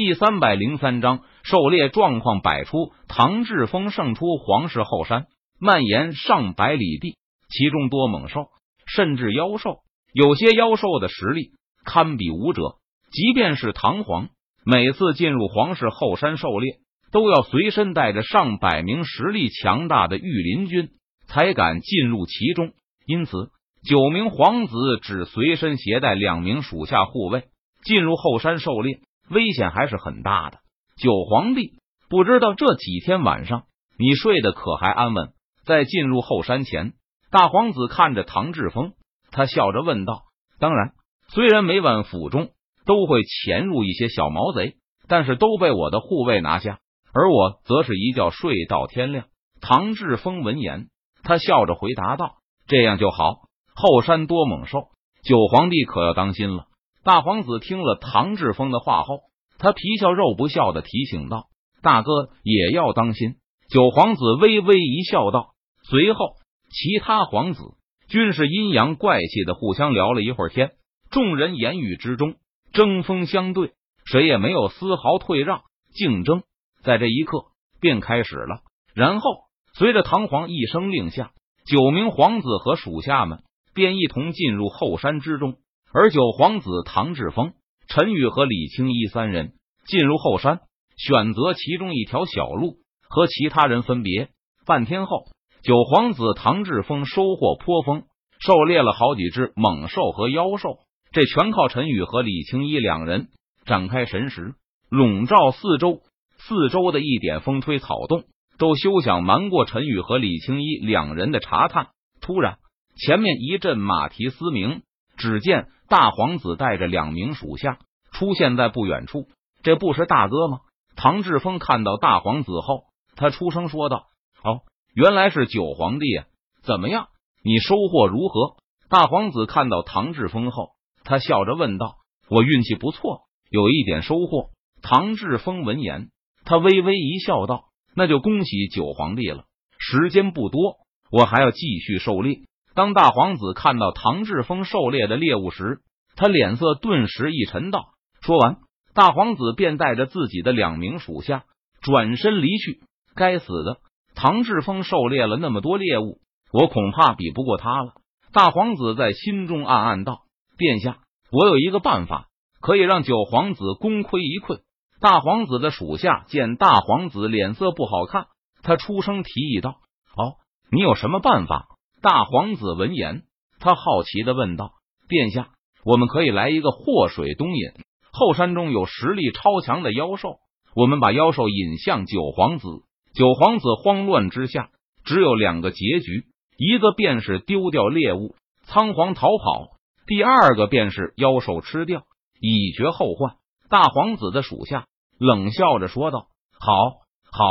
第三百零三章，狩猎状况百出。唐志峰胜出皇室后山，蔓延上百里地，其中多猛兽，甚至妖兽。有些妖兽的实力堪比武者。即便是唐皇，每次进入皇室后山狩猎，都要随身带着上百名实力强大的御林军，才敢进入其中。因此，九名皇子只随身携带两名属下护卫，进入后山狩猎。危险还是很大的。九皇帝不知道这几天晚上你睡得可还安稳？在进入后山前，大皇子看着唐志峰，他笑着问道：“当然，虽然每晚府中都会潜入一些小毛贼，但是都被我的护卫拿下，而我则是一觉睡到天亮。”唐志峰闻言，他笑着回答道：“这样就好。后山多猛兽，九皇帝可要当心了。”大皇子听了唐志峰的话后，他皮笑肉不笑的提醒道：“大哥也要当心。”九皇子微微一笑，道：“随后，其他皇子均是阴阳怪气的互相聊了一会儿天。众人言语之中针锋相对，谁也没有丝毫退让。竞争在这一刻便开始了。然后，随着唐皇一声令下，九名皇子和属下们便一同进入后山之中。而九皇子唐志峰、陈宇和李青衣三人进入后山，选择其中一条小路，和其他人分别。半天后，九皇子唐志峰收获颇丰，狩猎了好几只猛兽和妖兽。这全靠陈宇和李青衣两人展开神识，笼罩四周。四周的一点风吹草动都休想瞒过陈宇和李青衣两人的查探。突然，前面一阵马蹄嘶鸣，只见。大皇子带着两名属下出现在不远处，这不是大哥吗？唐志峰看到大皇子后，他出声说道：“哦，原来是九皇帝啊！怎么样，你收获如何？”大皇子看到唐志峰后，他笑着问道：“我运气不错，有一点收获。”唐志峰闻言，他微微一笑，道：“那就恭喜九皇帝了。时间不多，我还要继续狩猎。”当大皇子看到唐志峰狩猎的猎物时，他脸色顿时一沉，道：“说完，大皇子便带着自己的两名属下转身离去。该死的，唐志峰狩猎了那么多猎物，我恐怕比不过他了。”大皇子在心中暗暗道：“殿下，我有一个办法，可以让九皇子功亏一篑。”大皇子的属下见大皇子脸色不好看，他出声提议道：“哦，你有什么办法？”大皇子闻言，他好奇的问道：“殿下，我们可以来一个祸水东引。后山中有实力超强的妖兽，我们把妖兽引向九皇子。九皇子慌乱之下，只有两个结局：一个便是丢掉猎物，仓皇逃跑；第二个便是妖兽吃掉，以绝后患。”大皇子的属下冷笑着说道：“好，好，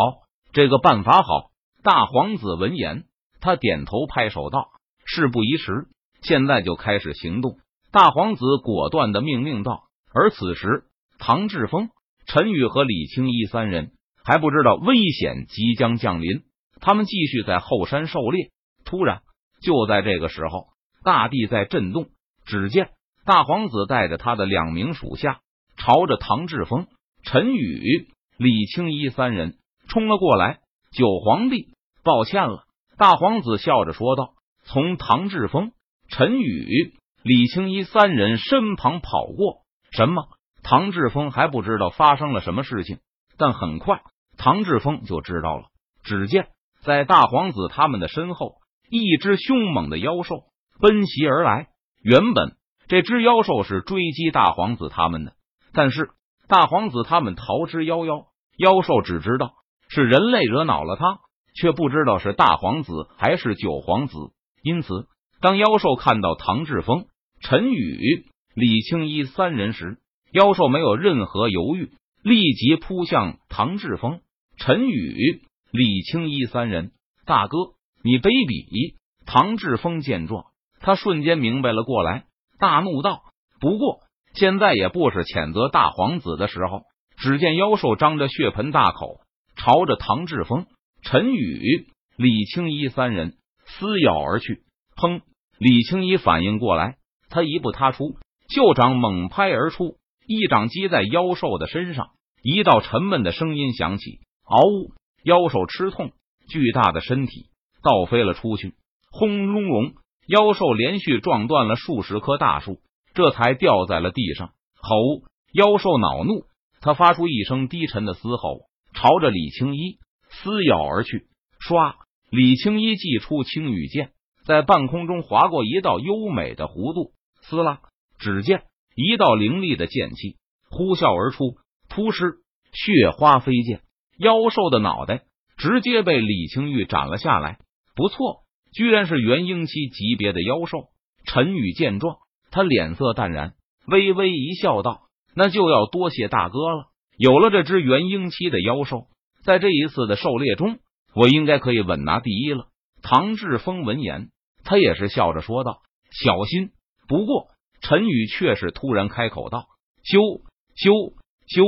这个办法好。”大皇子闻言。他点头拍手道：“事不宜迟，现在就开始行动。”大皇子果断的命令道。而此时，唐志峰、陈宇和李青衣三人还不知道危险即将降临，他们继续在后山狩猎。突然，就在这个时候，大地在震动。只见大皇子带着他的两名属下，朝着唐志峰、陈宇、李青衣三人冲了过来。九皇帝，抱歉了。大皇子笑着说道：“从唐志峰、陈宇、李青衣三人身旁跑过。什么？唐志峰还不知道发生了什么事情，但很快唐志峰就知道了。只见在大皇子他们的身后，一只凶猛的妖兽奔袭而来。原本这只妖兽是追击大皇子他们的，但是大皇子他们逃之夭夭。妖兽只知道是人类惹恼了他。”却不知道是大皇子还是九皇子，因此当妖兽看到唐志峰、陈宇、李青衣三人时，妖兽没有任何犹豫，立即扑向唐志峰、陈宇、李青衣三人。大哥，你卑鄙！唐志峰见状，他瞬间明白了过来，大怒道：“不过现在也不是谴责大皇子的时候。”只见妖兽张着血盆大口，朝着唐志峰。陈宇、李青衣三人撕咬而去。砰！李青衣反应过来，他一步踏出，袖掌猛拍而出，一掌击在妖兽的身上。一道沉闷的声音响起：“嗷呜！”妖兽吃痛，巨大的身体倒飞了出去，轰隆隆，妖兽连续撞断了数十棵大树，这才掉在了地上。吼！妖兽恼怒，他发出一声低沉的嘶吼，朝着李青衣撕咬而去。唰！李青衣祭出青羽剑，在半空中划过一道优美的弧度。撕拉！只见一道凌厉的剑气呼啸而出，突施血花飞溅。妖兽的脑袋直接被李青玉斩了下来。不错，居然是元婴期级别的妖兽。陈宇见状，他脸色淡然，微微一笑，道：“那就要多谢大哥了。有了这只元婴期的妖兽，在这一次的狩猎中，我应该可以稳拿第一了。”唐志峰闻言，他也是笑着说道：“小心！”不过，陈宇却是突然开口道：“修修修！”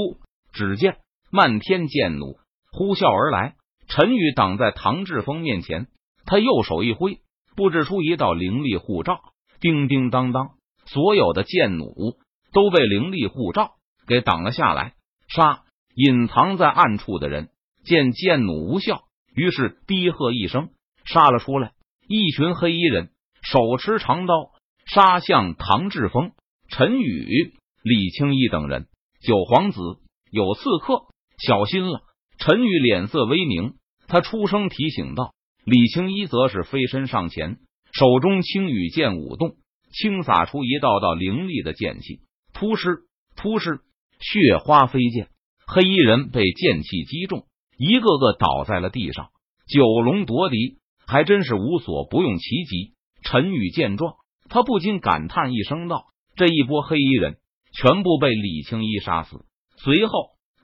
只见。漫天剑弩呼啸而来，陈宇挡在唐志峰面前，他右手一挥，布置出一道灵力护罩。叮叮当当，所有的剑弩都被灵力护罩给挡了下来。杀！隐藏在暗处的人见剑弩无效，于是低喝一声，杀了出来。一群黑衣人手持长刀，杀向唐志峰、陈宇、李青衣等人。九皇子有刺客。小心了！陈宇脸色微凝，他出声提醒道。李青一则是飞身上前，手中青羽剑舞动，轻洒出一道道凌厉的剑气，突施突施，血花飞溅，黑衣人被剑气击中，一个个倒在了地上。九龙夺嫡，还真是无所不用其极。陈宇见状，他不禁感叹一声道：“这一波黑衣人全部被李青衣杀死。”随后。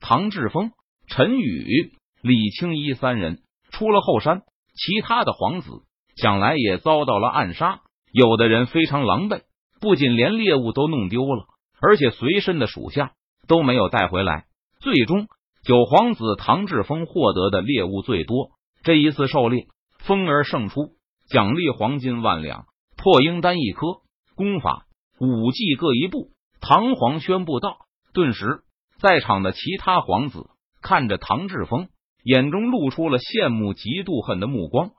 唐志峰、陈宇、李青衣三人出了后山，其他的皇子想来也遭到了暗杀。有的人非常狼狈，不仅连猎物都弄丢了，而且随身的属下都没有带回来。最终，九皇子唐志峰获得的猎物最多。这一次狩猎，风儿胜出，奖励黄金万两，破鹰丹一颗，功法、武技各一部。唐皇宣布道：“顿时。”在场的其他皇子看着唐志峰，眼中露出了羡慕、嫉妒、恨的目光。